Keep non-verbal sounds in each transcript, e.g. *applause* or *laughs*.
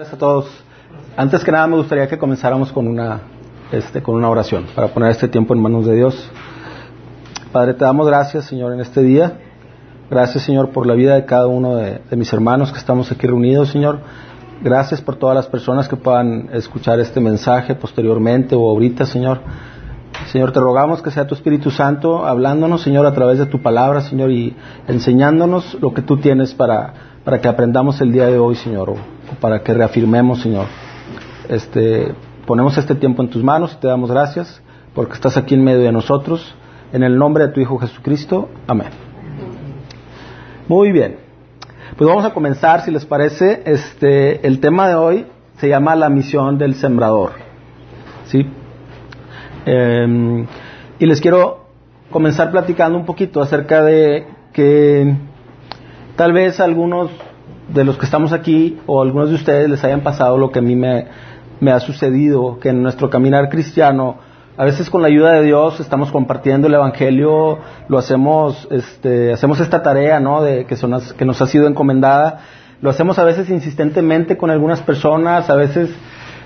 Gracias a todos. Antes que nada me gustaría que comenzáramos con una, este, con una oración para poner este tiempo en manos de Dios. Padre, te damos gracias, Señor, en este día. Gracias, Señor, por la vida de cada uno de, de mis hermanos que estamos aquí reunidos, Señor. Gracias por todas las personas que puedan escuchar este mensaje posteriormente o ahorita, Señor. Señor, te rogamos que sea tu Espíritu Santo hablándonos, Señor, a través de tu palabra, Señor, y enseñándonos lo que tú tienes para, para que aprendamos el día de hoy, Señor, o, para que reafirmemos, Señor. Este, ponemos este tiempo en tus manos y te damos gracias porque estás aquí en medio de nosotros. En el nombre de tu Hijo Jesucristo. Amén. Muy bien. Pues vamos a comenzar, si les parece. Este, el tema de hoy se llama la misión del sembrador. ¿Sí? Eh, y les quiero comenzar platicando un poquito acerca de que tal vez algunos de los que estamos aquí o algunos de ustedes les hayan pasado lo que a mí me, me ha sucedido, que en nuestro caminar cristiano, a veces con la ayuda de Dios estamos compartiendo el Evangelio, lo hacemos, este, hacemos esta tarea, ¿no? De, que, son, que nos ha sido encomendada, lo hacemos a veces insistentemente con algunas personas, a veces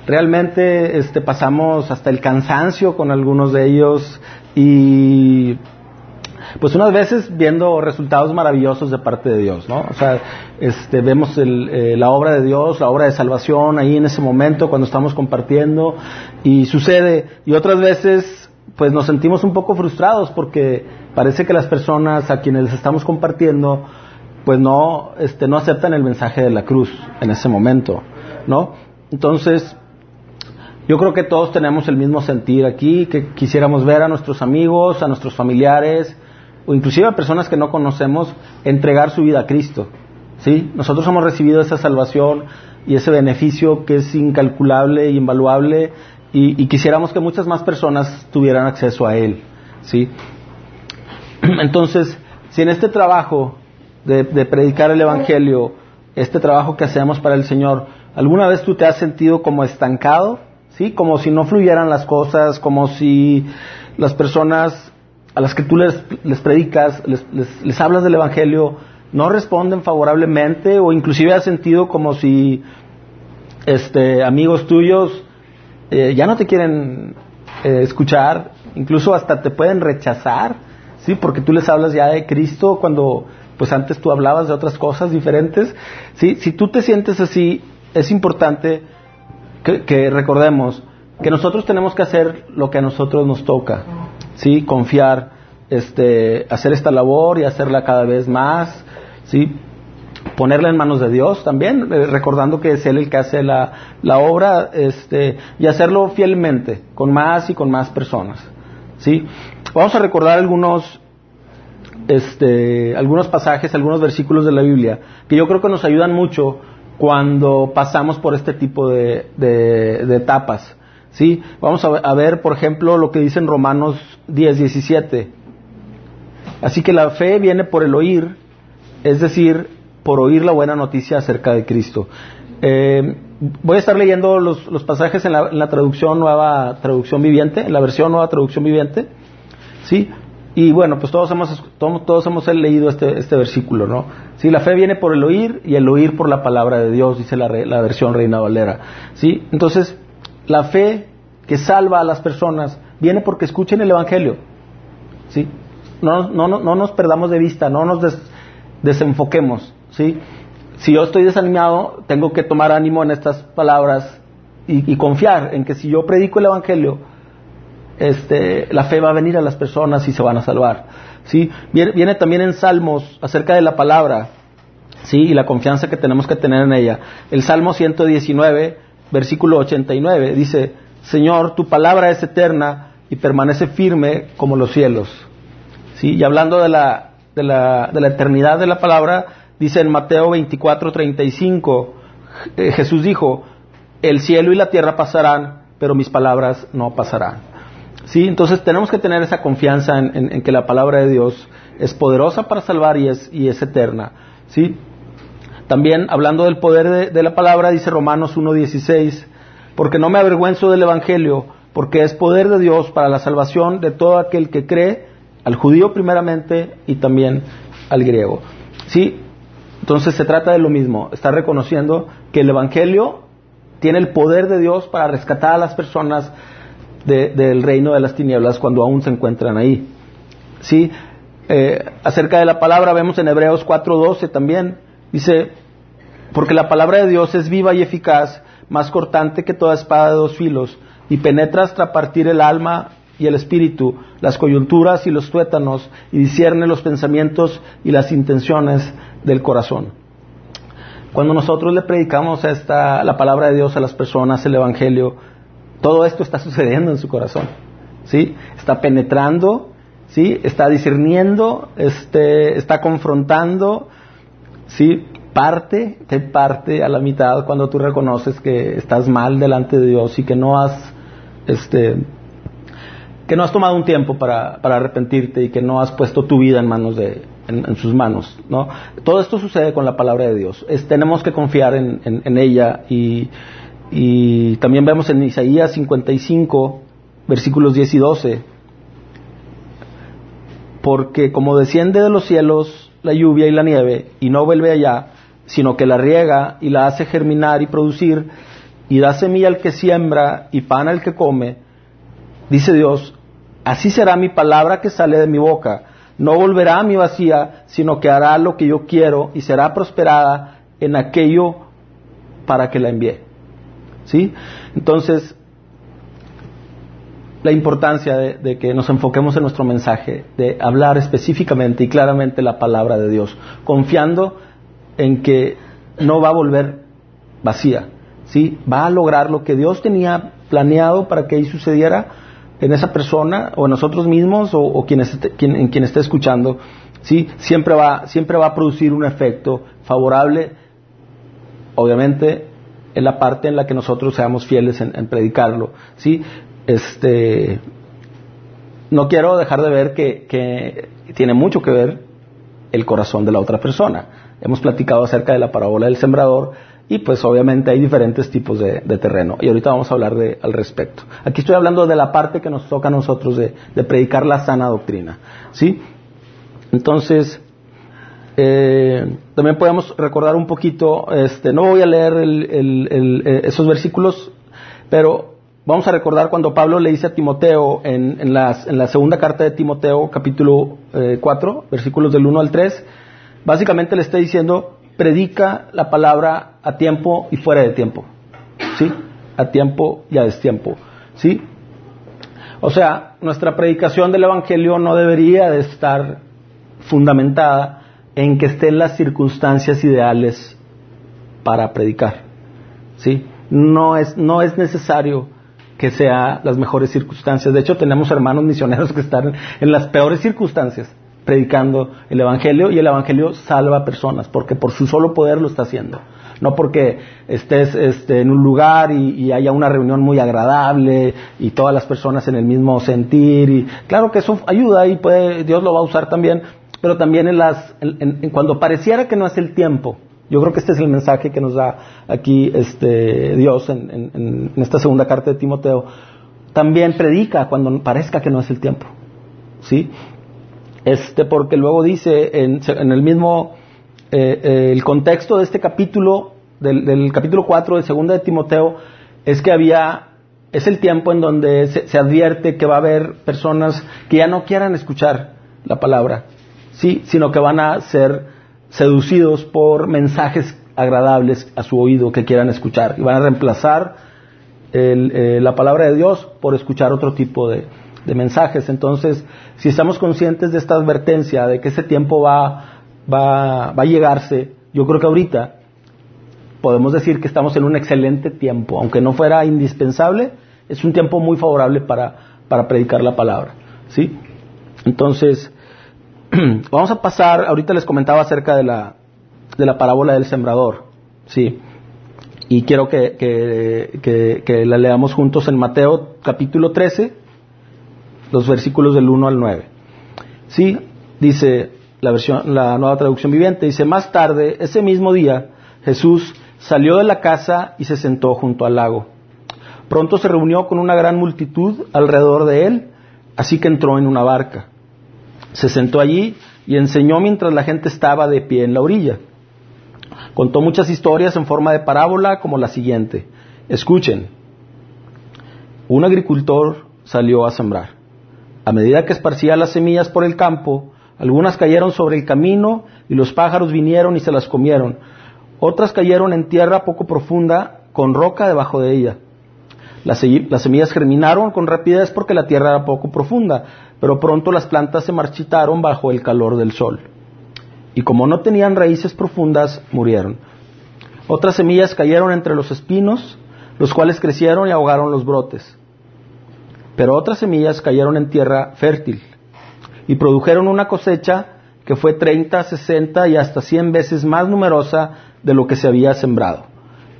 realmente este, pasamos hasta el cansancio con algunos de ellos y pues unas veces viendo resultados maravillosos de parte de Dios, ¿no? O sea, este, vemos el, eh, la obra de Dios, la obra de salvación ahí en ese momento cuando estamos compartiendo y sucede. Y otras veces, pues nos sentimos un poco frustrados porque parece que las personas a quienes les estamos compartiendo, pues no, este, no aceptan el mensaje de la cruz en ese momento, ¿no? Entonces, yo creo que todos tenemos el mismo sentir aquí, que quisiéramos ver a nuestros amigos, a nuestros familiares, o inclusive a personas que no conocemos, entregar su vida a Cristo. ¿sí? Nosotros hemos recibido esa salvación y ese beneficio que es incalculable y invaluable y, quisiéramos que muchas más personas tuvieran acceso a Él. ¿sí? *clears throat* Entonces, si en este trabajo de, de predicar el Evangelio, este trabajo que hacemos para el Señor, ¿alguna vez tú te has sentido como estancado? ¿Sí? Como si no fluyeran las cosas, como si las personas a las que tú les, predicas, les, les, hablas del Evangelio, no responden favorablemente o inclusive has sentido como si este, amigos tuyos eh, ya no te quieren eh, escuchar, incluso hasta te pueden rechazar, ¿sí? Porque tú les hablas ya de Cristo cuando pues antes tú hablabas de otras cosas diferentes, ¿sí? Si tú te sientes así, es importante que recordemos que nosotros tenemos que hacer lo que a nosotros nos toca, ¿sí? Confiar, este, hacer esta labor y hacerla cada vez más, ¿sí? Ponerla en manos de Dios también, eh, recordando que es Él el que hace la, la obra, este, y hacerlo fielmente, con más y con más personas, ¿sí? Vamos a recordar algunos, este, algunos pasajes, algunos versículos de la Biblia, que yo creo que nos ayudan mucho cuando pasamos por este tipo de, de, de etapas. ¿Sí? Vamos a ver, por ejemplo, lo que dice en Romanos 10, 17. Así que la fe viene por el oír, es decir, por oír la buena noticia acerca de Cristo. Eh, voy a estar leyendo los, los pasajes en la, en la, traducción nueva, traducción viviente, en la versión nueva traducción viviente, ¿sí? Y bueno, pues todos hemos, todos, todos hemos leído este, este versículo, ¿no? Sí, la fe viene por el oír y el oír por la palabra de Dios, dice la, la versión Reina Valera, ¿sí? Entonces, la fe que salva a las personas viene porque escuchen el Evangelio. ¿sí? No, no, no, no nos perdamos de vista, no nos des, desenfoquemos. ¿sí? Si yo estoy desanimado, tengo que tomar ánimo en estas palabras y, y, confiar en que si yo predico el Evangelio, este, la fe va a venir a las personas y se van a salvar. ¿sí? Viene, viene también en Salmos acerca de la palabra ¿sí? y la confianza que tenemos que tener en ella. El Salmo 119 versículo 89, dice, Señor, tu palabra es eterna y permanece firme como los cielos. ¿Sí? Y hablando de la, de la, de la eternidad de la palabra, dice en Mateo 24, 35, eh, Jesús dijo, el cielo y la tierra pasarán, pero mis palabras no pasarán. ¿Sí? Entonces tenemos que tener esa confianza en, en, en que la palabra de Dios es poderosa para salvar y es, y es eterna. ¿Sí? También hablando del poder de, la palabra, dice Romanos 1.16, porque no me avergüenzo del Evangelio, porque es poder de Dios para la salvación de todo aquel que cree, al judío primeramente y también al griego. ¿Sí? Entonces se trata de lo mismo, está reconociendo que el Evangelio tiene el poder de Dios para rescatar a las personas del reino de las tinieblas cuando aún se encuentran ahí. ¿Sí? Eh, acerca de la palabra vemos en Hebreos 4:12 también, dice, porque la palabra de Dios es viva y eficaz, más cortante que toda espada de dos filos, y penetra hasta partir el alma y el espíritu, las coyunturas y los tuétanos, y discierne los pensamientos y las intenciones del corazón. Cuando nosotros le predicamos esta, la palabra de Dios a las personas, el Evangelio, todo esto está sucediendo en su corazón. ¿sí? Está penetrando, ¿sí? está discerniendo, este, está confrontando, ¿sí? parte, te parte a la mitad cuando tú reconoces que estás mal delante de Dios y que no has, este, que no has tomado un tiempo para, para arrepentirte y que no has puesto tu vida en manos de, en, sus manos, ¿no? Todo esto sucede con la palabra de Dios. tenemos que confiar en, en ella y, y también vemos en Isaías 55, versículos 10 y 12, porque como desciende de los cielos la lluvia y la nieve y no vuelve allá, sino que la riega y la hace germinar y producir, y da semilla al que siembra y pan al que come, dice Dios, así será mi palabra que sale de mi boca, no volverá a mi vacía, sino que hará lo que yo quiero y será prosperada en aquello para que la envíe. ¿Sí? Entonces, la importancia de, que nos enfoquemos en nuestro mensaje, de hablar específicamente y claramente la palabra de Dios, confiando en que no va a volver vacía, ¿sí? Va a lograr lo que Dios tenía planeado para que ahí sucediera en esa persona o en nosotros mismos o, quien, en quien esté escuchando, ¿sí? Siempre va, siempre va a producir un efecto favorable, obviamente en la parte en la que nosotros seamos fieles en, en predicarlo, ¿sí? Este, no quiero dejar de ver que, que tiene mucho que ver el corazón de la otra persona. Hemos platicado acerca de la parábola del sembrador y pues obviamente hay diferentes tipos de, terreno y ahorita vamos a hablar de, al respecto. Aquí estoy hablando de la parte que nos toca a nosotros de, predicar la sana doctrina. ¿sí? Entonces, eh, también podemos recordar un poquito, este, no voy a leer eh, esos versículos, pero vamos a recordar cuando Pablo le dice a Timoteo en, en, la segunda carta de Timoteo, capítulo 4, eh, versículos del 1 al 3, básicamente le está diciendo, predica la palabra a tiempo y fuera de tiempo. ¿Sí? A tiempo y a destiempo. ¿Sí? O sea, nuestra predicación del Evangelio no debería de estar fundamentada en que estén las circunstancias ideales para predicar. ¿Sí? No es, no es necesario que sea las mejores circunstancias. De hecho, tenemos hermanos misioneros que están en las peores circunstancias predicando el Evangelio y el Evangelio salva personas, porque por su solo poder lo está haciendo. No porque estés este, en un lugar y, haya una reunión muy agradable y todas las personas en el mismo sentir. Y, claro que eso ayuda y puede, Dios lo va a usar también, pero también en las, en, cuando pareciera que no es el tiempo. Yo creo que este es el mensaje que nos da aquí este, Dios en, en esta segunda carta de Timoteo. También predica cuando parezca que no es el tiempo. ¿Sí? este, porque luego dice en, el mismo, eh, eh, el contexto de este capítulo, del, capítulo 4 de segunda de Timoteo, es que había, es el tiempo en donde se, advierte que va a haber personas que ya no quieran escuchar la palabra, sí, sino que van a ser seducidos por mensajes agradables a su oído que quieran escuchar y van a reemplazar eh, la palabra de Dios por escuchar otro tipo de, de mensajes. Entonces, si estamos conscientes de esta advertencia, de que ese tiempo va, va, va a llegarse, yo creo que ahorita podemos decir que estamos en un excelente tiempo, aunque no fuera indispensable, es un tiempo muy favorable para, para predicar la palabra. ¿sí? Entonces, *clears throat* vamos a pasar, ahorita les comentaba acerca de la, de la parábola del sembrador. ¿sí? Y quiero que, que, que, la leamos juntos en Mateo capítulo 13, los versículos del 1 al 9. Sí, dice la versión, la nueva traducción viviente, dice, más tarde, ese mismo día, Jesús salió de la casa y se sentó junto al lago. Pronto se reunió con una gran multitud alrededor de él, así que entró en una barca. Se sentó allí y enseñó mientras la gente estaba de pie en la orilla. Contó muchas historias en forma de parábola como la siguiente. Escuchen, un agricultor salió a sembrar. A medida que esparcía las semillas por el campo, algunas cayeron sobre el camino y los pájaros vinieron y se las comieron. Otras cayeron en tierra poco profunda con roca debajo de ella. Las, semillas germinaron con rapidez porque la tierra era poco profunda, pero pronto las plantas se marchitaron bajo el calor del sol. Y como no tenían raíces profundas, murieron. Otras semillas cayeron entre los espinos, los cuales crecieron y ahogaron los brotes. Pero otras semillas cayeron en tierra fértil y produjeron una cosecha que fue 30, 60 y hasta 100 veces más numerosa de lo que se había sembrado.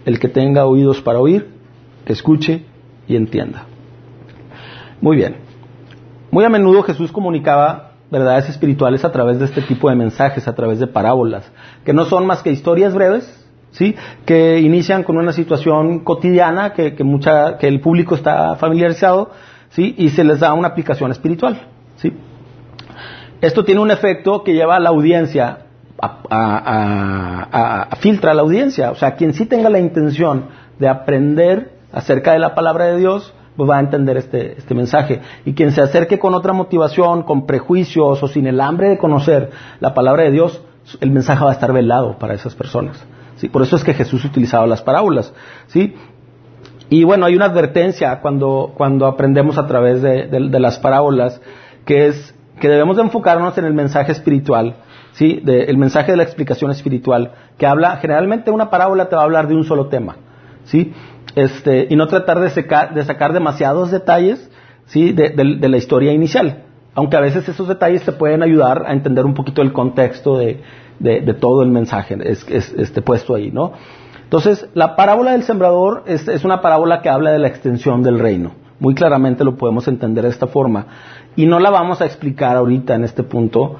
El que tenga oídos para oír, escuche y entienda. Muy bien. Muy a menudo Jesús comunicaba verdades espirituales a través de este tipo de mensajes, a través de parábolas, que no son más que historias breves, ¿sí? que inician con una situación cotidiana que, mucha, que el público está familiarizado ¿sí? y se les da una aplicación espiritual. ¿sí? Esto tiene un efecto que lleva a la audiencia, a, filtra a la audiencia, o sea, quien sí tenga la intención de aprender acerca de la palabra de Dios, va a entender este, este mensaje. Y quien se acerque con otra motivación, con prejuicios o sin el hambre de conocer la palabra de Dios, el mensaje va a estar velado para esas personas. ¿sí? Por eso es que Jesús utilizaba las parábolas. ¿sí? Y bueno, hay una advertencia cuando, cuando aprendemos a través de, las parábolas, que es que debemos de enfocarnos en el mensaje espiritual, ¿sí? el mensaje de la explicación espiritual, que habla, generalmente una parábola te va a hablar de un solo tema, ¿sí? Este, y no tratar de, de sacar demasiados detalles, ¿sí? De, la historia inicial, aunque a veces esos detalles te pueden ayudar a entender un poquito el contexto de, todo el mensaje es, este, puesto ahí, ¿no? Entonces, la parábola del sembrador es, es, una parábola que habla de la extensión del reino. Muy claramente lo podemos entender de esta forma. Y no la vamos a explicar ahorita en este punto.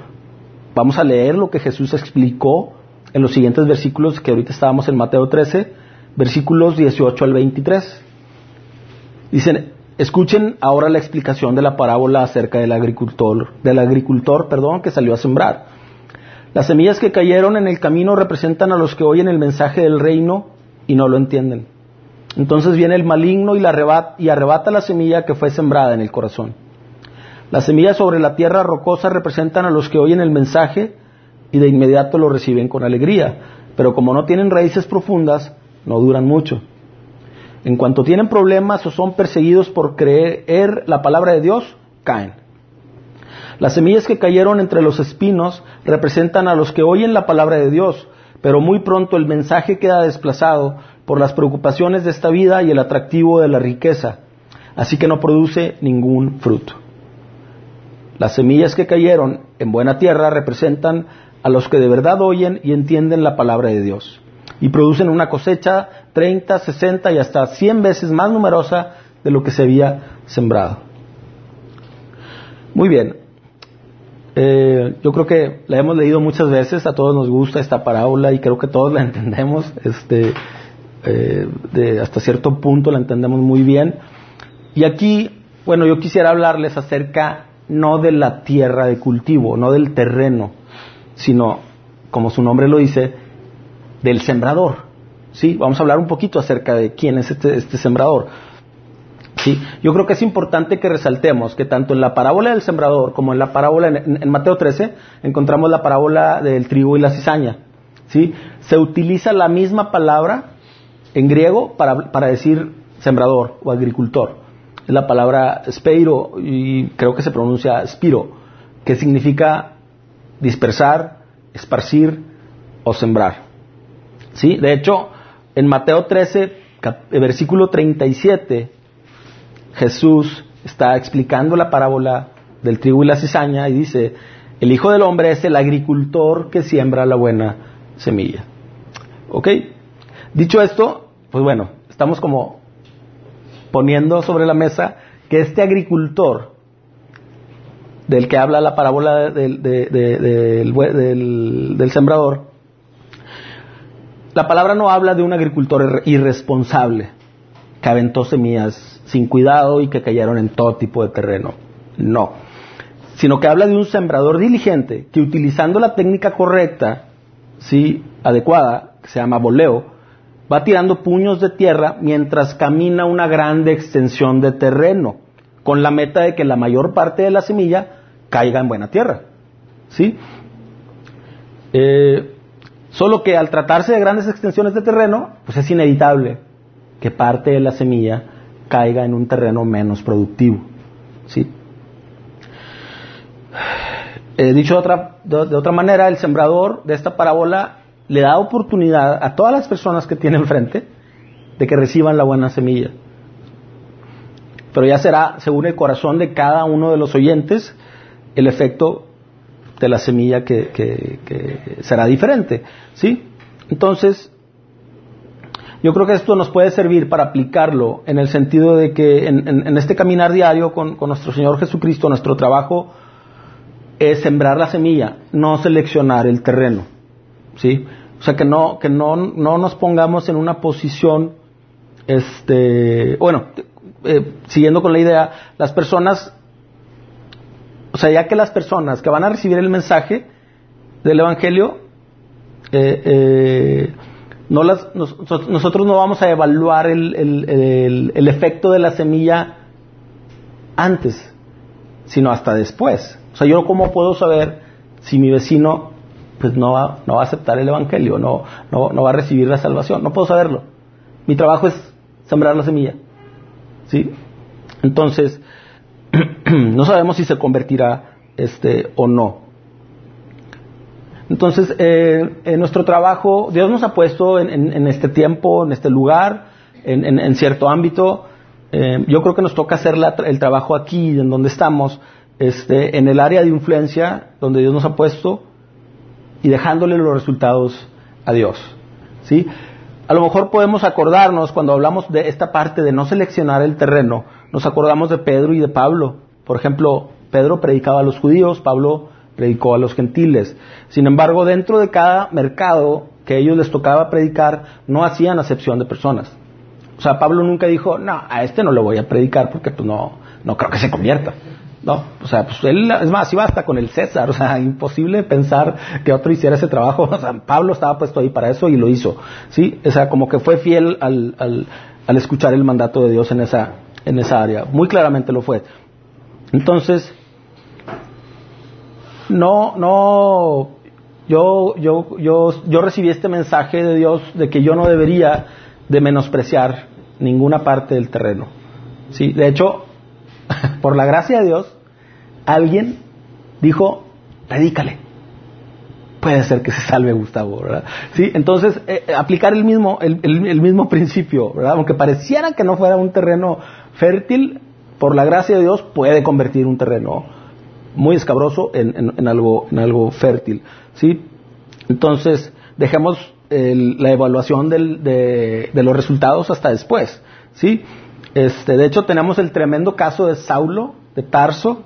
Vamos a leer lo que Jesús explicó en los siguientes versículos que ahorita estábamos en Mateo 13, versículos 18 al 23. Dicen, escuchen ahora la explicación de la parábola acerca del agricultor, del agricultor, perdón, que salió a sembrar. Las semillas que cayeron en el camino representan a los que oyen el mensaje del reino y no lo entienden. Entonces viene el maligno y, la arrebata, y arrebata la semilla que fue sembrada en el corazón. Las semillas sobre la tierra rocosa representan a los que oyen el mensaje y de inmediato lo reciben con alegría, pero como no tienen raíces profundas, no duran mucho. En cuanto tienen problemas o son perseguidos por creer la palabra de Dios, caen. Las semillas que cayeron entre los espinos representan a los que oyen la palabra de Dios, pero muy pronto el mensaje queda desplazado por las preocupaciones de esta vida y el atractivo de la riqueza, así que no produce ningún fruto. Las semillas que cayeron en buena tierra representan a los que de verdad oyen y entienden la palabra de Dios y producen una cosecha 30, 60 y hasta 100 veces más numerosa de lo que se había sembrado. Muy bien, eh, yo creo que la hemos leído muchas veces, a todos nos gusta esta parábola y creo que todos la *laughs* entendemos, este, eh, hasta cierto punto la entendemos muy bien. Y aquí, bueno, yo quisiera hablarles acerca no de la tierra de cultivo, no del terreno, sino, como su nombre lo dice, del sembrador. ¿sí? Vamos a hablar un poquito acerca de quién es este, este sembrador. ¿sí? Yo creo que es importante que resaltemos que tanto en la parábola del sembrador como en la parábola en, Mateo 13 encontramos la parábola del trigo y la cizaña. ¿sí? Se utiliza la misma palabra en griego para, para decir sembrador o agricultor. Es la palabra speiro y creo que se pronuncia spiro, que significa dispersar, esparcir o sembrar. ¿Sí? De hecho, en Mateo 13, versículo 37, Jesús está explicando la parábola del trigo y la cizaña y dice, el Hijo del Hombre es el agricultor que siembra la buena semilla. ¿Ok? Dicho esto, pues bueno, estamos como poniendo sobre la mesa que este agricultor del que habla la parábola del, del sembrador, la palabra no habla de un agricultor irresponsable que aventó semillas sin cuidado y que cayeron en todo tipo de terreno. No. Sino que habla de un sembrador diligente que utilizando la técnica correcta, sí, adecuada, que se llama boleo, va tirando puños de tierra mientras camina una grande extensión de terreno, con la meta de que la mayor parte de la semilla caiga en buena tierra. ¿Sí? Eh, solo que al tratarse de grandes extensiones de terreno, pues es inevitable que parte de la semilla caiga en un terreno menos productivo. ¿Sí? Eh, dicho de otra, de otra manera, el sembrador de esta parábola le da oportunidad a todas las personas que tiene enfrente de que reciban la buena semilla. Pero ya será, según el corazón de cada uno de los oyentes, el efecto de la semilla que, será diferente. ¿Sí? Entonces, yo creo que esto nos puede servir para aplicarlo en el sentido de que en, este caminar diario con, con, nuestro Señor Jesucristo, nuestro trabajo es sembrar la semilla, no seleccionar el terreno. ¿sí? O sea, que no, que no, no nos pongamos en una posición, este, bueno, eh, siguiendo con la idea, las personas, o sea, ya que las personas que van a recibir el mensaje del Evangelio, eh, eh, no las, nosotros no vamos a evaluar el, efecto de la semilla antes, sino hasta después. O sea, yo cómo puedo saber si mi vecino pues no va, no va a aceptar el Evangelio, no, no, va a recibir la salvación. No puedo saberlo. Mi trabajo es sembrar la semilla. ¿Sí? Entonces, *clears throat* no sabemos si se convertirá este, o no. Entonces, eh, en nuestro trabajo, Dios nos ha puesto en, este tiempo, en este lugar, en, cierto ámbito. Eh, yo creo que nos toca hacer el trabajo aquí, en donde estamos, este, en el área de influencia, donde Dios nos ha puesto, y dejándole los resultados a Dios. ¿sí? A lo mejor podemos acordarnos cuando hablamos de esta parte de no seleccionar el terreno, nos acordamos de Pedro y de Pablo. Por ejemplo, Pedro predicaba a los judíos, Pablo predicó a los gentiles. Sin embargo, dentro de cada mercado que ellos les tocaba predicar, no hacían acepción de personas. O sea, Pablo nunca dijo, no, a este no le voy a predicar porque pues no, no creo que se convierta. No, o sea, pues él, es más, iba hasta con el César, *laughs* o sea, imposible pensar que otro hiciera ese trabajo. *laughs* O sea, Pablo estaba puesto ahí para eso y lo hizo, ¿sí? O sea, como que fue fiel al, al, al escuchar el mandato de Dios en esa, en esa área. Muy claramente lo fue. Entonces, no, no, yo, yo, yo, yo recibí este mensaje de Dios de que yo no debería de menospreciar ninguna parte del terreno. Sí, de hecho, *laughs* por la gracia de Dios, alguien dijo, predícale. Puede ser que se salve Gustavo, ¿verdad? Sí, entonces, eh, eh, aplicar el mismo, el, mismo principio, ¿verdad? Aunque pareciera que no fuera un terreno fértil, por la gracia de Dios puede convertir un terreno muy escabroso en, algo, en algo fértil, ¿sí? Entonces, dejemos la evaluación de, de los resultados hasta después, ¿sí? Este, de hecho, tenemos el tremendo caso de Saulo, de Tarso,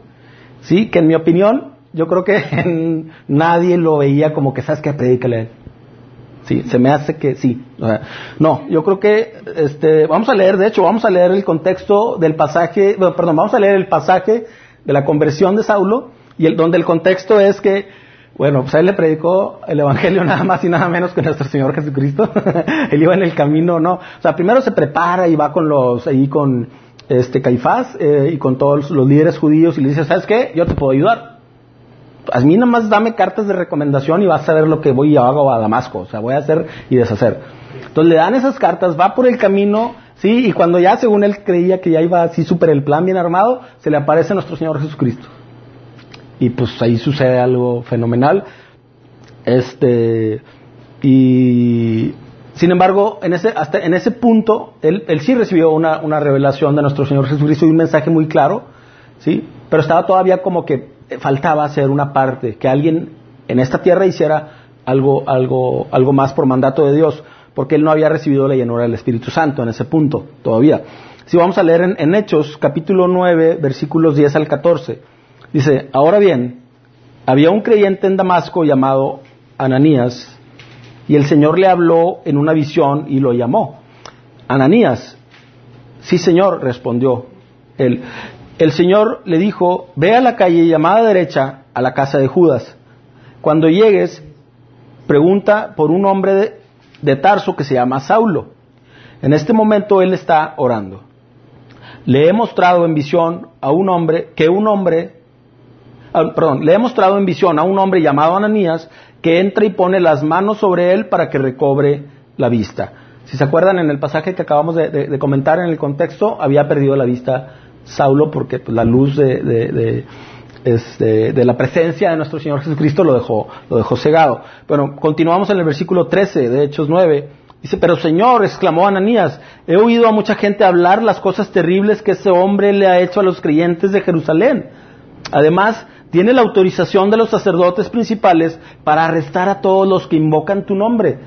¿sí? que en mi opinión, yo creo que *laughs* nadie lo veía como que, ¿sabes qué? Predícale Sí, se me hace que sí. no, yo creo que, este, vamos a leer, de hecho, vamos a leer el contexto del pasaje, perdón, vamos a leer el pasaje de la conversión de Saulo, y el, donde el contexto es que bueno, pues a él le predicó el Evangelio *laughs* nada más y nada menos que nuestro Señor Jesucristo. *laughs* él iba en el camino, ¿no? O sea, primero se prepara y va con los, ahí con este Caifás eh, y con todos los líderes judíos y le dice, ¿sabes qué? Yo te puedo ayudar. A mí nada más dame cartas de recomendación y vas a ver lo que voy y hago a Damasco. O sea, voy a hacer y deshacer. Entonces le dan esas cartas, va por el camino, sí, y cuando ya según él creía que ya iba así súper el plan bien armado, se le aparece nuestro Señor Jesucristo y pues ahí sucede algo fenomenal. Este, y sin embargo, en ese, hasta en ese punto, él, él sí recibió una, una, revelación de nuestro Señor Jesucristo y un mensaje muy claro, ¿sí? Pero estaba todavía como que faltaba hacer una parte, que alguien en esta tierra hiciera algo, algo, algo más por mandato de Dios, porque él no había recibido la llenura del Espíritu Santo en ese punto todavía. Si vamos a leer en, en Hechos, capítulo 9, versículos 10 al 14. Dice, ahora bien, había un creyente en Damasco llamado Ananías, y el Señor le habló en una visión y lo llamó. Ananías, sí Señor, respondió él. El Señor le dijo, ve a la calle llamada derecha a la casa de Judas. Cuando llegues, pregunta por un hombre de Tarso que se llama Saulo. En este momento él está orando. Le he mostrado en visión a un hombre que un hombre, ah, perdón, le he mostrado en visión a un hombre llamado Ananías que entra y pone las manos sobre él para que recobre la vista. Si se acuerdan en el pasaje que acabamos de, comentar en el contexto, había perdido la vista Saulo porque pues, la luz de, este, de, la presencia de nuestro Señor Jesucristo lo dejó, lo dejó cegado. Bueno, continuamos en el versículo 13 de Hechos 9. Dice, pero Señor, exclamó Ananías, he oído a mucha gente hablar las cosas terribles que ese hombre le ha hecho a los creyentes de Jerusalén. Además, tiene la autorización de los sacerdotes principales para arrestar a todos los que invocan tu nombre.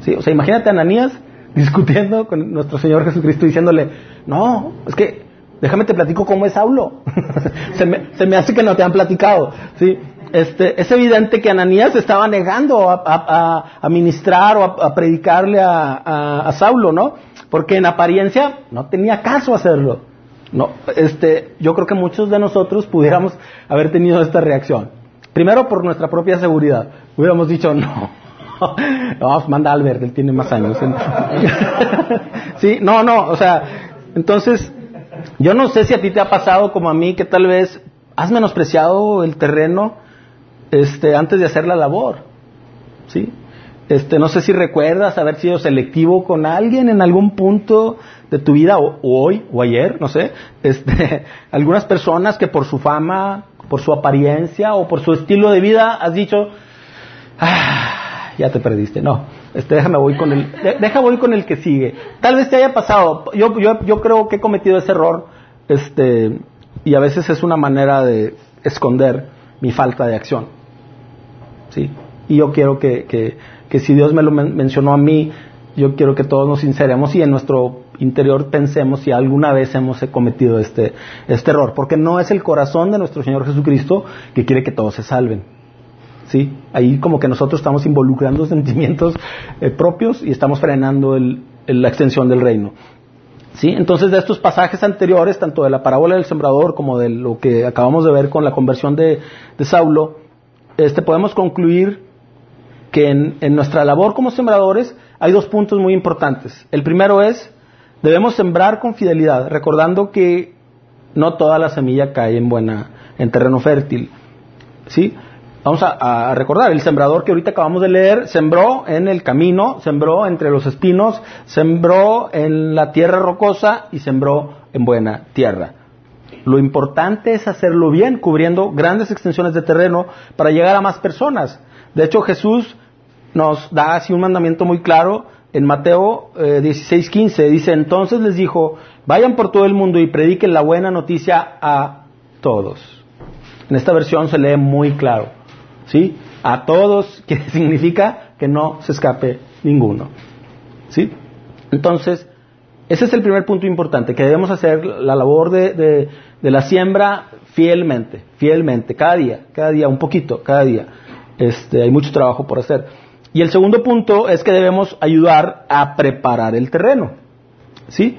¿Sí? O sea, imagínate a Ananías *laughs* discutiendo con nuestro Señor Jesucristo diciéndole, no, es que déjame te platico cómo es Saulo. *laughs* se, me, hace que no te han platicado. ¿sí? Este, es evidente que Ananías estaba negando a, ministrar o a, predicarle a, Saulo, ¿no? Porque en apariencia no tenía caso hacerlo. No, este, yo creo que muchos de nosotros pudiéramos haber tenido esta reacción. Primero por nuestra propia seguridad. Hubiéramos dicho, no, *laughs* vamos, manda a Albert, él tiene más años. *laughs* sí, no, no, o sea, entonces, yo no sé si a ti te ha pasado como a mí, que tal vez has menospreciado el terreno este, antes de hacer la labor. ¿Sí? Este, no sé si recuerdas haber sido selectivo con alguien en algún punto de tu vida, o, hoy, o ayer, no sé. Este, *laughs* algunas personas que por su fama, por su apariencia o por su estilo de vida has dicho, ah, ya te perdiste. No, este, déjame voy con el, deja voy con el que sigue. Tal vez te haya pasado. Yo, yo, yo creo que he cometido ese error, este, y a veces es una manera de esconder mi falta de acción. ¿Sí? Y yo quiero que, que que si Dios me lo mencionó a mí, yo quiero que todos nos sinceremos y en nuestro interior pensemos si alguna vez hemos cometido este, este error, porque no es el corazón de nuestro Señor Jesucristo que quiere que todos se salven. ¿Sí? Ahí como que nosotros estamos involucrando *laughs* sentimientos eh, propios y estamos frenando la extensión del reino. ¿Sí? Entonces, de estos pasajes anteriores, tanto de la parábola del sembrador como de lo que acabamos de ver con la conversión de, de Saulo, este, podemos concluir que en, nuestra labor como sembradores hay dos puntos muy importantes. El primero es, debemos sembrar con fidelidad, recordando que no toda la semilla cae en buena, en terreno fértil. ¿Sí? Vamos a, recordar, el sembrador que ahorita acabamos de leer sembró en el camino, sembró entre los espinos, sembró en la tierra rocosa y sembró en buena tierra. Lo importante es hacerlo bien, cubriendo grandes extensiones de terreno para llegar a más personas. De hecho, Jesús nos da así un mandamiento muy claro en Mateo eh, 16:15. Dice, entonces les dijo, vayan por todo el mundo y prediquen la buena noticia a todos. En esta versión se lee muy claro, ¿sí? A todos, *laughs* que significa que no se escape ninguno, ¿sí? Entonces, ese es el primer punto importante, que debemos hacer la labor de, de la siembra fielmente, fielmente, cada día, cada día, un poquito, cada día. Este, hay mucho trabajo por hacer. Y el segundo punto es que debemos ayudar a preparar el terreno. ¿Sí?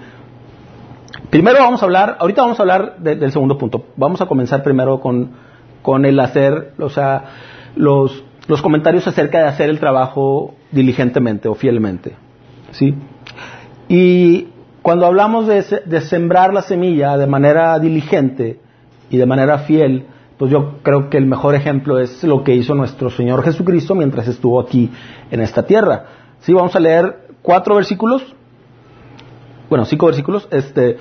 Primero vamos a hablar, ahorita vamos a hablar del segundo punto. Vamos a comenzar primero con, con el hacer, o sea, los, los comentarios acerca de hacer el trabajo diligentemente o fielmente. ¿Sí? Y cuando hablamos de, de sembrar la semilla de manera diligente y de manera fiel, pues yo creo que el mejor ejemplo es lo que hizo nuestro Señor Jesucristo mientras estuvo aquí en esta tierra. Sí, vamos a leer cuatro versículos, bueno, cinco versículos, este,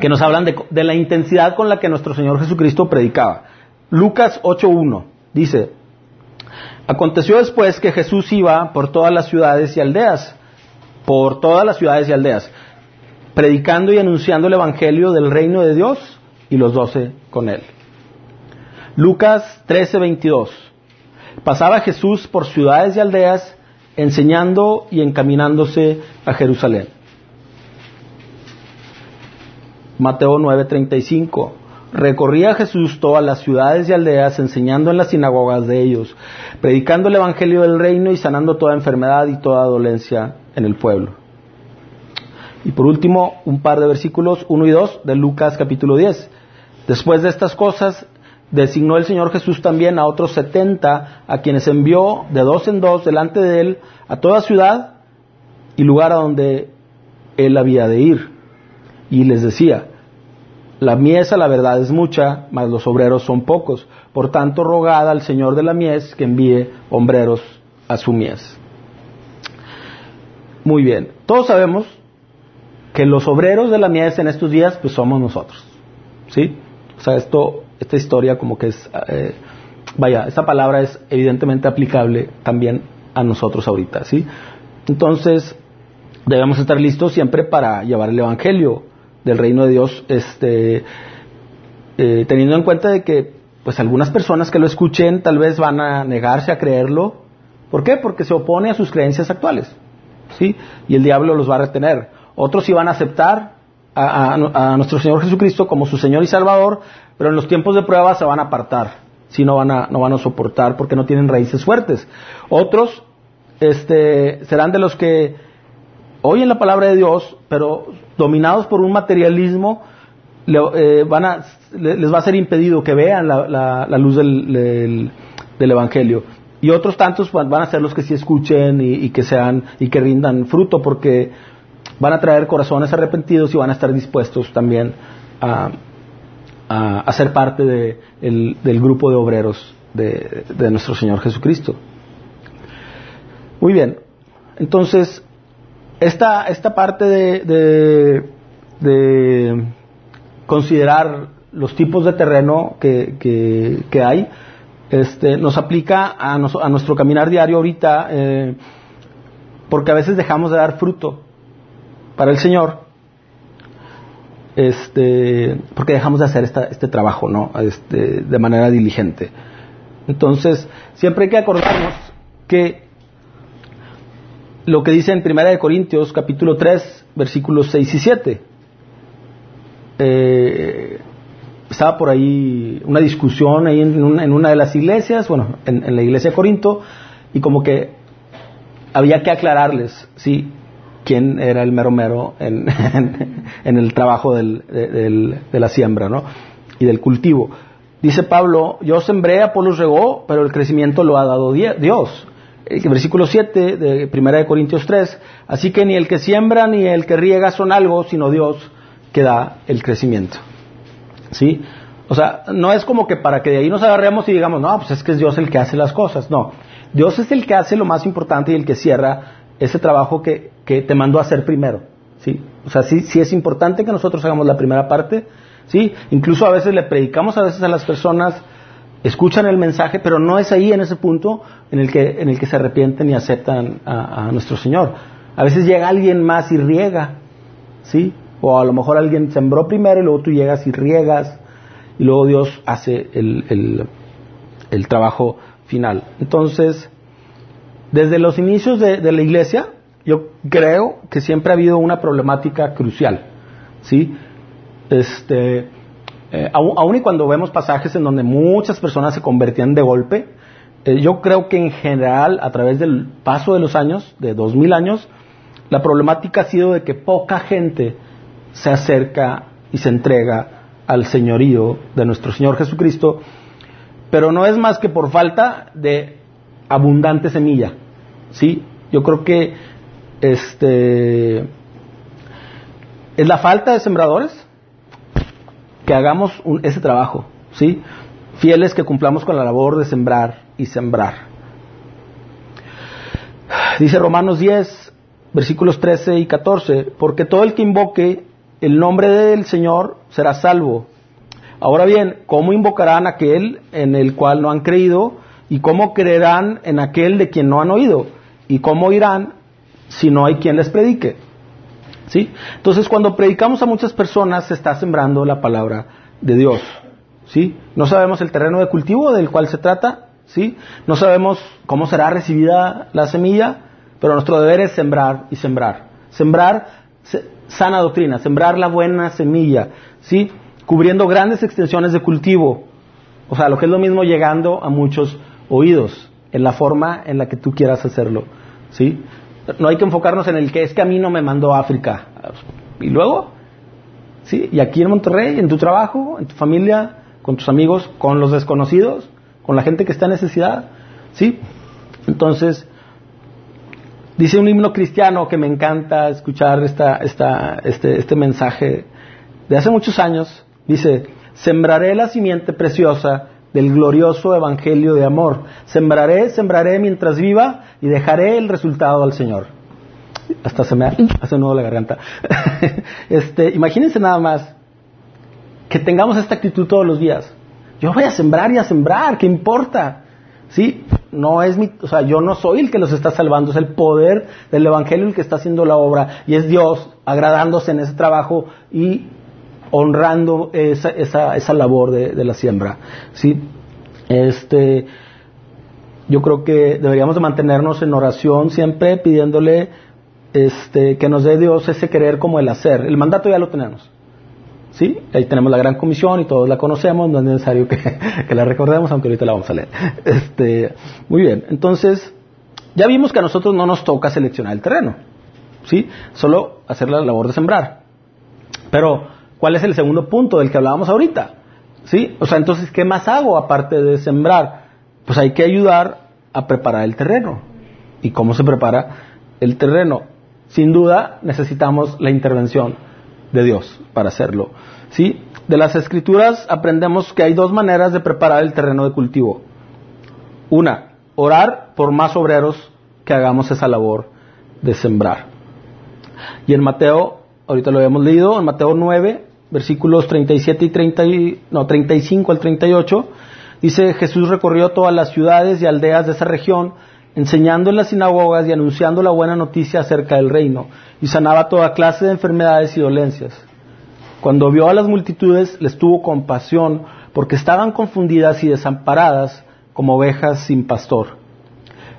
que nos hablan de, de la intensidad con la que nuestro Señor Jesucristo predicaba. Lucas 8.1 dice, Aconteció después que Jesús iba por todas las ciudades y aldeas, por todas las ciudades y aldeas, predicando y anunciando el Evangelio del reino de Dios y los doce con él. Lucas 13:22. Pasaba Jesús por ciudades y aldeas, enseñando y encaminándose a Jerusalén. Mateo 9:35. Recorría Jesús todas las ciudades y aldeas, enseñando en las sinagogas de ellos, predicando el Evangelio del reino y sanando toda enfermedad y toda dolencia en el pueblo. Y por último, un par de versículos 1 y 2 de Lucas capítulo 10. Después de estas cosas, designó el Señor Jesús también a otros setenta, a quienes envió de dos en dos delante de él a toda ciudad y lugar a donde él había de ir. Y les decía, la mies a la verdad es mucha, mas los obreros son pocos. Por tanto, rogad al Señor de la mies que envíe hombreros a su mies. Muy bien, todos sabemos que los obreros de la mies en estos días pues somos nosotros. ¿Sí? O sea, esto, esta historia como que es, eh, vaya, esta palabra es evidentemente aplicable también a nosotros ahorita, ¿sí? Entonces, debemos estar listos siempre para llevar el Evangelio del reino de Dios, este, eh, teniendo en cuenta de que pues algunas personas que lo escuchen tal vez van a negarse a creerlo. ¿Por qué? Porque se opone a sus creencias actuales. ¿sí? Y el diablo los va a retener. Otros sí van a aceptar a, nuestro Señor Jesucristo como su Señor y Salvador, pero en los tiempos de prueba se van a apartar. Si no van a, no van a soportar porque no tienen raíces fuertes. Otros este, serán de los que oyen la palabra de Dios, pero dominados por un materialismo, eh, van a, les va a ser impedido que vean la, luz del, Evangelio. Y otros tantos van a ser los que sí escuchen y, que sean y que rindan fruto, porque van a traer corazones arrepentidos y van a estar dispuestos también a, a, ser parte del grupo de obreros de, de nuestro Señor Jesucristo. Muy bien, entonces esta, esta parte de, de, considerar los tipos de terreno que, que, hay, este, nos aplica a, a, nuestro caminar diario ahorita, eh, porque a veces dejamos de dar fruto para el Señor, este, porque dejamos de hacer esta, este trabajo, ¿no? Este, de manera diligente. Entonces, siempre hay que acordarnos que lo que dice en Primera de Corintios capítulo 3 versículos 6 y 7. Eh, estaba por ahí una discusión ahí en una, de las iglesias, bueno, en, la iglesia de Corinto, y como que había que aclararles, ¿sí? Quién era el mero mero en, *laughs* el trabajo de la siembra, ¿no? Y del cultivo. Dice Pablo, yo sembré, Apolo regó, pero el crecimiento lo ha dado Dios. El eh, versículo 7 de 1 de Corintios 3, así que ni el que siembra ni el que riega son algo, sino Dios que da el crecimiento. ¿Sí? O sea, no es como que para que de ahí nos agarremos y digamos, no, pues es que es Dios el que hace las cosas. No, Dios es el que hace lo más importante y el que cierra ese trabajo que, que te mandó a hacer primero. ¿Sí? O sea, sí, sí es importante que nosotros hagamos la primera parte. ¿Sí? Incluso a veces le predicamos a veces a las personas escuchan el mensaje, pero no es ahí en ese punto en el que, en el que se arrepienten y aceptan a, nuestro Señor. A veces llega alguien más y riega, ¿sí? O a lo mejor alguien sembró primero y luego tú llegas y riegas y luego Dios hace el, el, trabajo final. Entonces, desde los inicios de, la iglesia, yo creo que siempre ha habido una problemática crucial, ¿sí? Este, eh, aún, y cuando vemos pasajes en donde muchas personas se convertían de golpe, eh, yo creo que en general, a través del paso de los años, de dos mil años, la problemática ha sido de que poca gente se acerca y se entrega al señorío de nuestro Señor Jesucristo, pero no es más que por falta de abundante semilla, ¿sí? Yo creo que este es la falta de sembradores, que hagamos ese trabajo, ¿sí? Fieles que cumplamos con la labor de sembrar y sembrar. Dice Romanos 10, versículos 13 y 14, porque todo el que invoque el nombre del Señor será salvo. Ahora bien, ¿cómo invocarán aquel en el cual no han creído? ¿Y cómo creerán en aquel de quien no han oído? ¿Y cómo irán si no hay quien les predique? ¿Sí? Entonces, cuando predicamos a muchas personas, se está sembrando la palabra de Dios. ¿Sí? No sabemos el terreno de cultivo del cual se trata, ¿sí? No sabemos cómo será recibida la semilla, pero nuestro deber es sembrar y sembrar. Sembrar sana doctrina, sembrar la buena semilla, ¿sí? Cubriendo grandes extensiones de cultivo. O sea, lo que es lo mismo llegando a muchos oídos, en la forma en la que tú quieras hacerlo, ¿sí? No hay que enfocarnos en el que es que a mí no me mandó África. Y luego, ¿sí? Y aquí en Monterrey, en tu trabajo, en tu familia, con tus amigos, con los desconocidos, con la gente que está en necesidad, ¿sí? Entonces, dice un himno cristiano que me encanta escuchar esta, esta, este, este mensaje de hace muchos años, dice, sembraré la simiente preciosa del glorioso evangelio de amor. Sembraré, sembraré mientras viva y dejaré el resultado al Señor. Hasta se me hace nudo la garganta. *laughs* este, imagínense nada más que tengamos esta actitud todos los días. Yo voy a sembrar y a sembrar, ¿qué importa? ¿Sí? No es mi, o sea, yo no soy el que los está salvando, es el poder del evangelio el que está haciendo la obra y es Dios agradándose en ese trabajo y honrando esa, esa, esa labor de, de, la siembra. ¿sí? Este, yo creo que deberíamos de mantenernos en oración siempre pidiéndole este, que nos dé Dios ese querer como el hacer. El mandato ya lo tenemos. ¿Sí? Ahí tenemos la gran comisión y todos la conocemos, no es necesario que, que la recordemos, aunque ahorita la vamos a leer. Este, muy bien, entonces, ya vimos que a nosotros no nos toca seleccionar el terreno, ¿sí? Solo hacer la labor de sembrar. Pero, ¿cuál es el segundo punto del que hablábamos ahorita? ¿Sí? O sea, entonces, ¿qué más hago aparte de sembrar? Pues hay que ayudar a preparar el terreno. ¿Y cómo se prepara el terreno? Sin duda necesitamos la intervención de Dios para hacerlo. ¿Sí? De las escrituras aprendemos que hay dos maneras de preparar el terreno de cultivo. Una, orar por más obreros que hagamos esa labor de sembrar. Y en Mateo, ahorita lo habíamos leído, en Mateo 9, versículos 37 y 30, no, 35 al 38, dice, Jesús recorrió todas las ciudades y aldeas de esa región, enseñando en las sinagogas y anunciando la buena noticia acerca del reino, y sanaba toda clase de enfermedades y dolencias. Cuando vio a las multitudes, les tuvo compasión, porque estaban confundidas y desamparadas como ovejas sin pastor.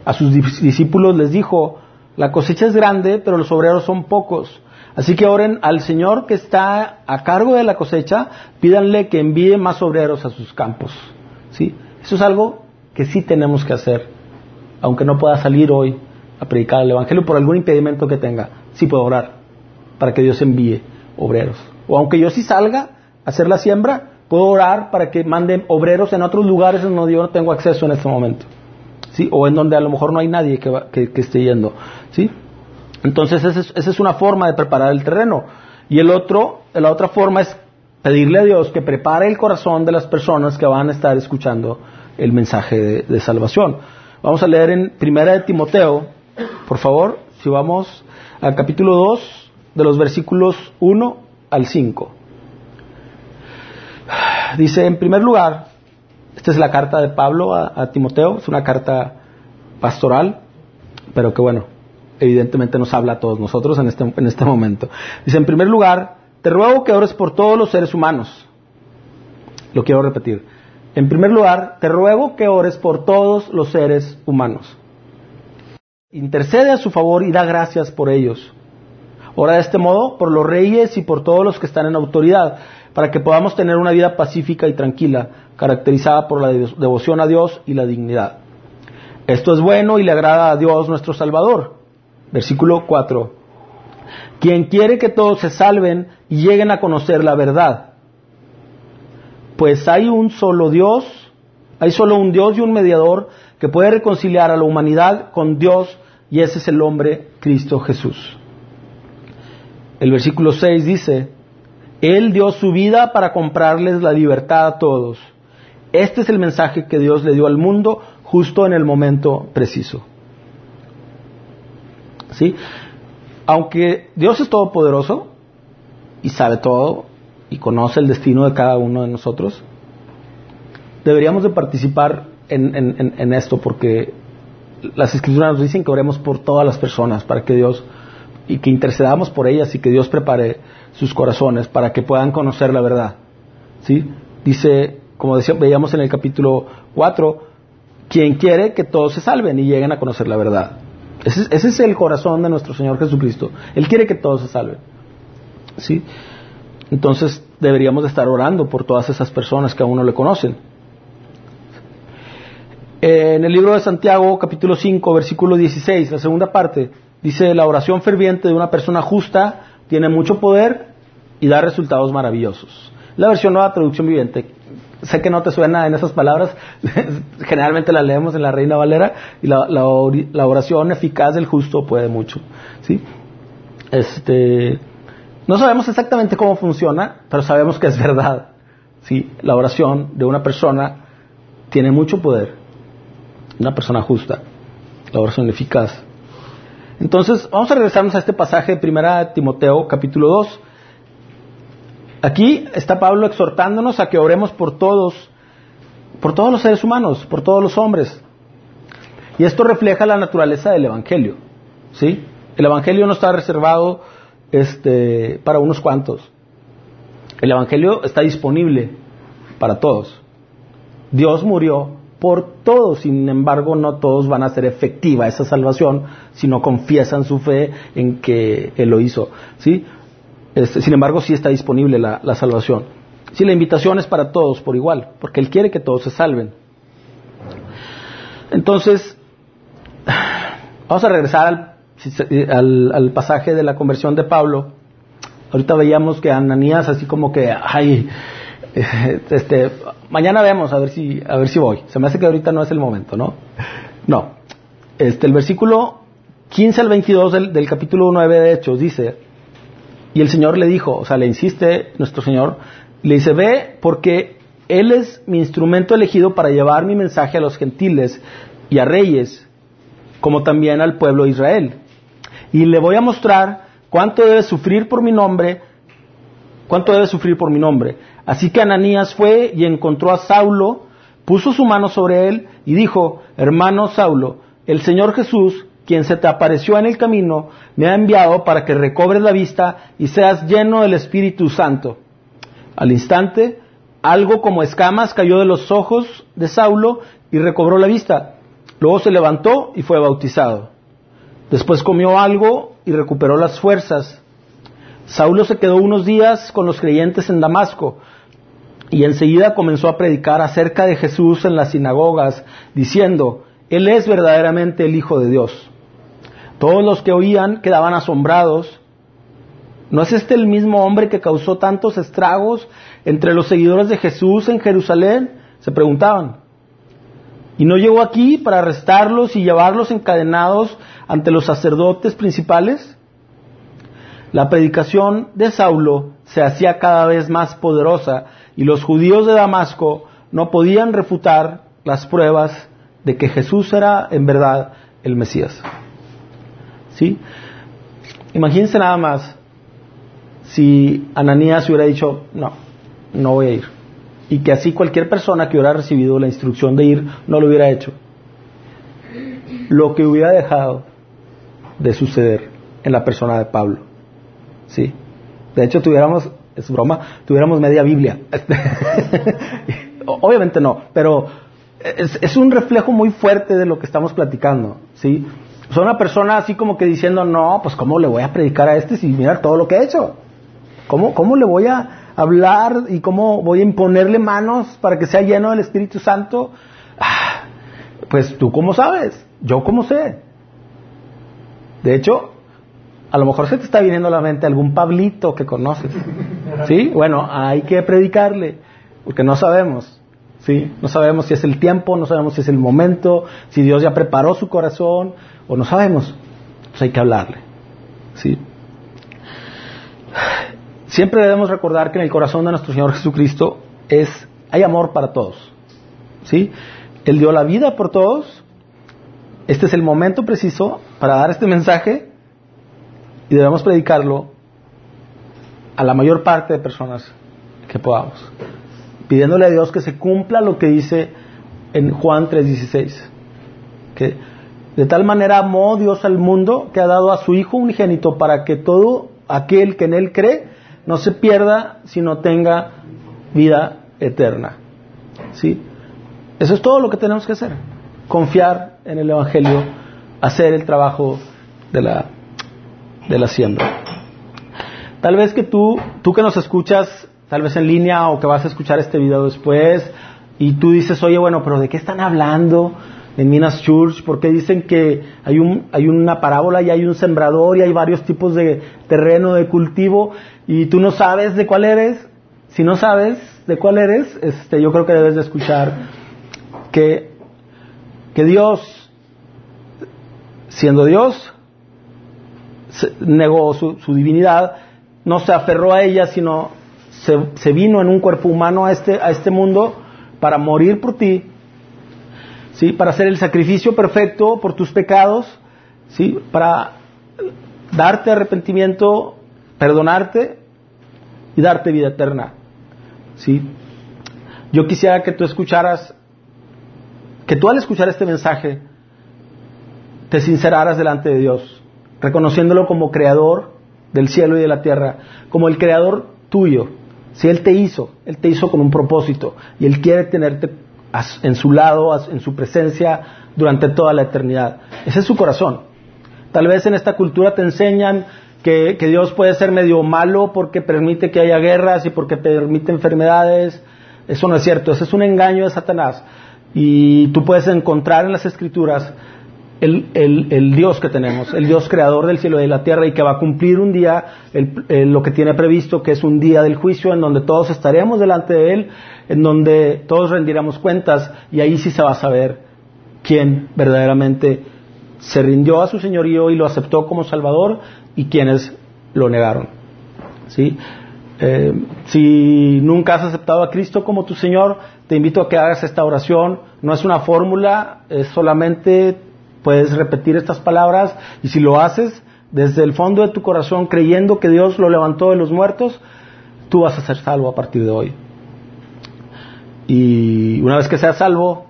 A sus discípulos les dijo, la cosecha es grande, pero los obreros son pocos. Así que oren al Señor que está a cargo de la cosecha, pídanle que envíe más obreros a sus campos. ¿Sí? Eso es algo que sí tenemos que hacer, aunque no pueda salir hoy a predicar el Evangelio por algún impedimento que tenga. Sí puedo orar para que Dios envíe obreros. O aunque yo sí salga a hacer la siembra, puedo orar para que manden obreros en otros lugares en donde yo no tengo acceso en este momento. ¿Sí? O en donde a lo mejor no hay nadie que, que esté yendo. ¿Sí? Entonces esa es, una forma de preparar el terreno. Y el otro, la otra forma es pedirle a Dios que prepare el corazón de las personas que van a estar escuchando el mensaje de, de salvación. Vamos a leer en Primera de Timoteo, por favor, si vamos al capítulo 2, de los versículos 1 al 5. Dice, en primer lugar, esta es la carta de Pablo a, a Timoteo, es una carta pastoral, pero que bueno, evidentemente nos habla a todos nosotros en este, en este momento. Dice, en primer lugar, te ruego que ores por todos los seres humanos. Lo quiero repetir. En primer lugar, te ruego que ores por todos los seres humanos. Intercede a su favor y da gracias por ellos. Ora de este modo por los reyes y por todos los que están en autoridad, para que podamos tener una vida pacífica y tranquila, caracterizada por la devoción a Dios y la dignidad. Esto es bueno y le agrada a Dios nuestro Salvador. Versículo 4. Quien quiere que todos se salven y lleguen a conocer la verdad. Pues hay un solo Dios, hay solo un Dios y un mediador que puede reconciliar a la humanidad con Dios y ese es el hombre Cristo Jesús. El versículo 6 dice, Él dio su vida para comprarles la libertad a todos. Este es el mensaje que Dios le dio al mundo justo en el momento preciso. ¿Sí? Aunque Dios es todopoderoso y sabe todo y conoce el destino de cada uno de nosotros, deberíamos de participar en, en, esto porque las escrituras nos dicen que oremos por todas las personas para que Dios y que intercedamos por ellas y que Dios prepare sus corazones para que puedan conocer la verdad. ¿Sí? Dice, como decía, veíamos en el capítulo 4, quien quiere que todos se salven y lleguen a conocer la verdad. Ese, ese, es el corazón de nuestro Señor Jesucristo. Él quiere que todos se salven. ¿Sí? Entonces deberíamos de estar orando por todas esas personas que aún no le conocen. En el libro de Santiago, capítulo 5, versículo 16, la segunda parte, dice, la oración ferviente de una persona justa tiene mucho poder y da resultados maravillosos. La versión nueva traducción viviente, sé que no te suena en esas palabras, *laughs* generalmente las leemos en la Reina Valera, y la, la, oración eficaz del justo puede mucho. ¿sí? Este, no sabemos exactamente cómo funciona, pero sabemos que es verdad. ¿sí? La oración de una persona tiene mucho poder, una persona justa, la oración eficaz. Entonces, vamos a regresarnos a este pasaje de 1 Timoteo capítulo 2. Aquí está Pablo exhortándonos a que oremos por todos, por todos los seres humanos, por todos los hombres. Y esto refleja la naturaleza del Evangelio. ¿sí? El Evangelio no está reservado este, para unos cuantos. El Evangelio está disponible para todos. Dios murió por todos, sin embargo no todos van a ser efectiva esa salvación si no confiesan su fe en que Él lo hizo. ¿sí? Este, sin embargo, sí está disponible la, salvación. Sí, la invitación es para todos por igual, porque Él quiere que todos se salven. Entonces, vamos a regresar al, pasaje de la conversión de Pablo. Ahorita veíamos que Ananías así como que, ay, este, mañana vemos a ver si, a ver si voy. Se me hace que ahorita no es el momento, ¿no? No. Este, el versículo 15 al 22 del, del capítulo 9 de Hechos dice, y el Señor le dijo, o sea, le insiste nuestro Señor, le dice, ve porque Él es mi instrumento elegido para llevar mi mensaje a los gentiles y a reyes, como también al pueblo de Israel. Y le voy a mostrar cuánto debe sufrir por mi nombre, cuánto debe sufrir por mi nombre. Así que Ananías fue y encontró a Saulo, puso su mano sobre él y dijo, hermano Saulo, el Señor Jesús, quien se te apareció en el camino, me ha enviado para que recobres la vista y seas lleno del Espíritu Santo. Al instante, algo como escamas cayó de los ojos de Saulo y recobró la vista. Luego se levantó y fue bautizado. Después comió algo y recuperó las fuerzas. Saulo se quedó unos días con los creyentes en Damasco y enseguida comenzó a predicar acerca de Jesús en las sinagogas, diciendo, Él es verdaderamente el Hijo de Dios. Todos los que oían quedaban asombrados. ¿No es este el mismo hombre que causó tantos estragos entre los seguidores de Jesús en Jerusalén? Se preguntaban. ¿Y no llegó aquí para arrestarlos y llevarlos encadenados ante los sacerdotes principales? La predicación de Saulo se hacía cada vez más poderosa y los judíos de Damasco no podían refutar las pruebas de que Jesús era en verdad el Mesías. ¿Sí? Imagínense nada más si Ananías hubiera dicho, no, no voy a ir. Y que así cualquier persona que hubiera recibido la instrucción de ir no lo hubiera hecho. Lo que hubiera dejado de suceder en la persona de Pablo. ¿Sí? De hecho, tuviéramos, es broma, tuviéramos media Biblia. *laughs* Obviamente no, pero es, es, un reflejo muy fuerte de lo que estamos platicando. ¿Sí? Son una persona así como que diciendo, no, pues ¿cómo le voy a predicar a este si mirar todo lo que he hecho? ¿Cómo, ¿Cómo le voy a hablar y cómo voy a imponerle manos para que sea lleno del Espíritu Santo? Ah, pues tú cómo sabes, yo cómo sé. De hecho, a lo mejor se te está viniendo a la mente algún Pablito que conoces. ¿Sí? Bueno, hay que predicarle, porque no sabemos. ¿Sí? No sabemos si es el tiempo, no sabemos si es el momento, si Dios ya preparó su corazón, o no sabemos, pues hay que hablarle. ¿sí? Siempre debemos recordar que en el corazón de nuestro Señor Jesucristo es, hay amor para todos. ¿sí? Él dio la vida por todos. Este es el momento preciso para dar este mensaje y debemos predicarlo a la mayor parte de personas que podamos, pidiéndole a Dios que se cumpla lo que dice en Juan 3:16, que de tal manera amó Dios al mundo que ha dado a su Hijo unigénito para que todo aquel que en Él cree no se pierda, sino tenga vida eterna. ¿Sí? Eso es todo lo que tenemos que hacer. Confiar en el Evangelio, hacer el trabajo de la, de la siembra. Tal vez que tú, tú que nos escuchas, tal vez en línea o que vas a escuchar este video después, y tú dices, oye, bueno, pero ¿de qué están hablando? en Minas Church, porque dicen que hay, un, hay una parábola y hay un sembrador y hay varios tipos de terreno de cultivo y tú no sabes de cuál eres. Si no sabes, de cuál eres, este, yo creo que debes de escuchar que, que Dios, siendo Dios, negó su, divinidad, no se aferró a ella, sino se, vino en un cuerpo humano a este, a este mundo para morir por ti, ¿sí? para hacer el sacrificio perfecto por tus pecados, ¿sí? para darte arrepentimiento, perdonarte y darte vida eterna. ¿sí? Yo quisiera que tú escucharas, que tú al escuchar este mensaje, te sinceraras delante de Dios, reconociéndolo como creador del cielo y de la tierra, como el creador tuyo. Si Él te hizo, Él te hizo con un propósito y Él quiere tenerte en su lado, en su presencia durante toda la eternidad. Ese es su corazón. Tal vez en esta cultura te enseñan que, Dios puede ser medio malo porque permite que haya guerras y porque permite enfermedades. Eso no es cierto, ese es un engaño de Satanás. Y tú puedes encontrar en las escrituras el, Dios que tenemos, el Dios creador del cielo y de la tierra y que va a cumplir un día lo que tiene previsto, que es un día del juicio en donde todos estaremos delante de Él, en donde todos rendiremos cuentas y ahí sí se va a saber quién verdaderamente se rindió a su señorío y lo aceptó como Salvador y quienes lo negaron. ¿Sí? Eh, si nunca has aceptado a Cristo como tu Señor, te invito a que hagas esta oración. No es una fórmula, es solamente puedes repetir estas palabras y si lo haces desde el fondo de tu corazón creyendo que Dios lo levantó de los muertos, tú vas a ser salvo a partir de hoy. Y una vez que seas salvo,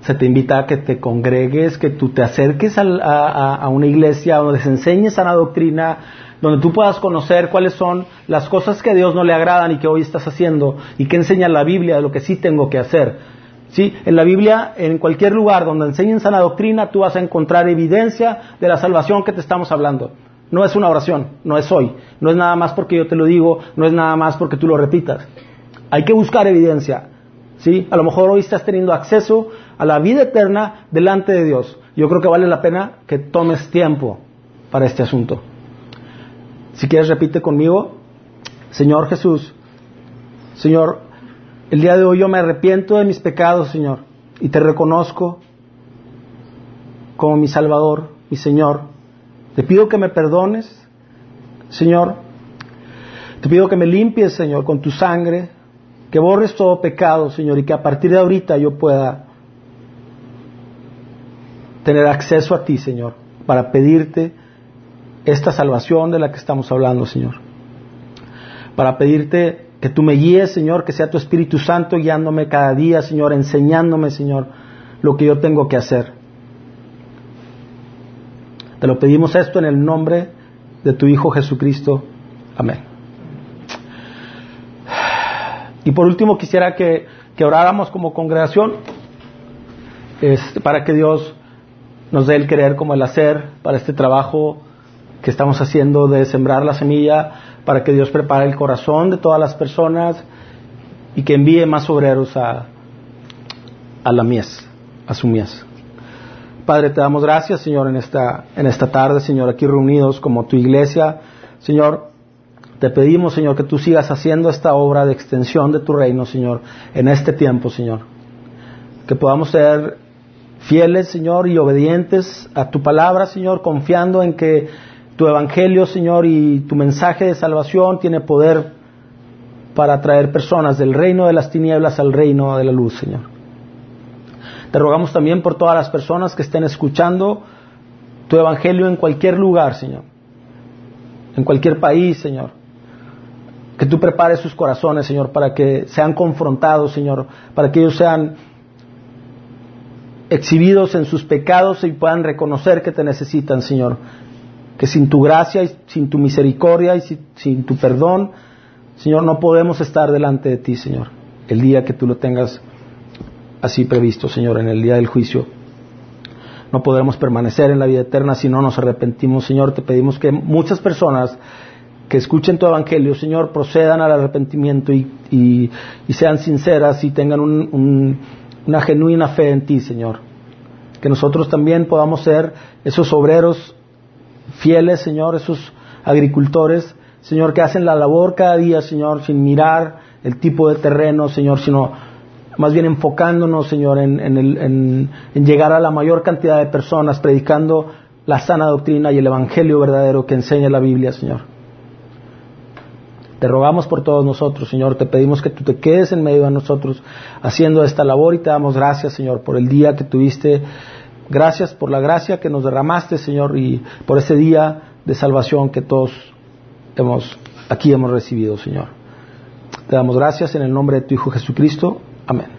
se te invita a que te congregues, que tú te acerques a, una iglesia donde se enseñe sana doctrina, donde tú puedas conocer cuáles son las cosas que a Dios no le agradan y que hoy estás haciendo y que enseña la Biblia de lo que sí tengo que hacer. ¿Sí? En la Biblia, en cualquier lugar donde enseñen sana doctrina, tú vas a encontrar evidencia de la salvación que te estamos hablando. No es una oración, no es hoy, no es nada más porque yo te lo digo, no es nada más porque tú lo repitas. Hay que buscar evidencia. ¿sí? A lo mejor hoy estás teniendo acceso a la vida eterna delante de Dios. Yo creo que vale la pena que tomes tiempo para este asunto. Si quieres, repite conmigo, Señor Jesús, Señor, el día de hoy yo me arrepiento de mis pecados, Señor, y te reconozco como mi Salvador, mi Señor. Te pido que me perdones, Señor. Te pido que me limpies, Señor, con tu sangre que borres todo pecado, Señor, y que a partir de ahorita yo pueda tener acceso a ti, Señor, para pedirte esta salvación de la que estamos hablando, Señor. Para pedirte que tú me guíes, Señor, que sea tu Espíritu Santo guiándome cada día, Señor, enseñándome, Señor, lo que yo tengo que hacer. Te lo pedimos esto en el nombre de tu Hijo Jesucristo. Amén. Y por último quisiera que, oráramos como congregación este, para que Dios nos dé el querer como el hacer para este trabajo que estamos haciendo de sembrar la semilla, para que Dios prepare el corazón de todas las personas y que envíe más obreros a, a la mies, a su mies. Padre, te damos gracias, Señor, en esta, en esta tarde, Señor, aquí reunidos como tu iglesia. Señor, te pedimos, Señor, que tú sigas haciendo esta obra de extensión de tu reino, Señor, en este tiempo, Señor. Que podamos ser fieles, Señor, y obedientes a tu palabra, Señor, confiando en que tu evangelio, Señor, y tu mensaje de salvación tiene poder para traer personas del reino de las tinieblas al reino de la luz, Señor. Te rogamos también por todas las personas que estén escuchando tu evangelio en cualquier lugar, Señor. En cualquier país, Señor. Que tú prepares sus corazones, Señor, para que sean confrontados, Señor, para que ellos sean exhibidos en sus pecados y puedan reconocer que te necesitan, Señor. Que sin tu gracia y sin tu misericordia y sin, tu perdón, Señor, no podemos estar delante de ti, Señor, el día que tú lo tengas así previsto, Señor, en el día del juicio. No podremos permanecer en la vida eterna si no nos arrepentimos, Señor. Te pedimos que muchas personas que escuchen tu evangelio, Señor, procedan al arrepentimiento y, sean sinceras y tengan una genuina fe en ti, Señor. Que nosotros también podamos ser esos obreros fieles, Señor, esos agricultores, Señor, que hacen la labor cada día, Señor, sin mirar el tipo de terreno, Señor, sino más bien enfocándonos, Señor, en, en, llegar a la mayor cantidad de personas, predicando la sana doctrina y el Evangelio verdadero que enseña la Biblia, Señor. Te rogamos por todos nosotros, Señor. Te pedimos que tú te quedes en medio de nosotros haciendo esta labor y te damos gracias, Señor, por el día que tuviste. Gracias por la gracia que nos derramaste, Señor, y por ese día de salvación que todos hemos, aquí hemos recibido, Señor. Te damos gracias en el nombre de tu Hijo Jesucristo. Amén.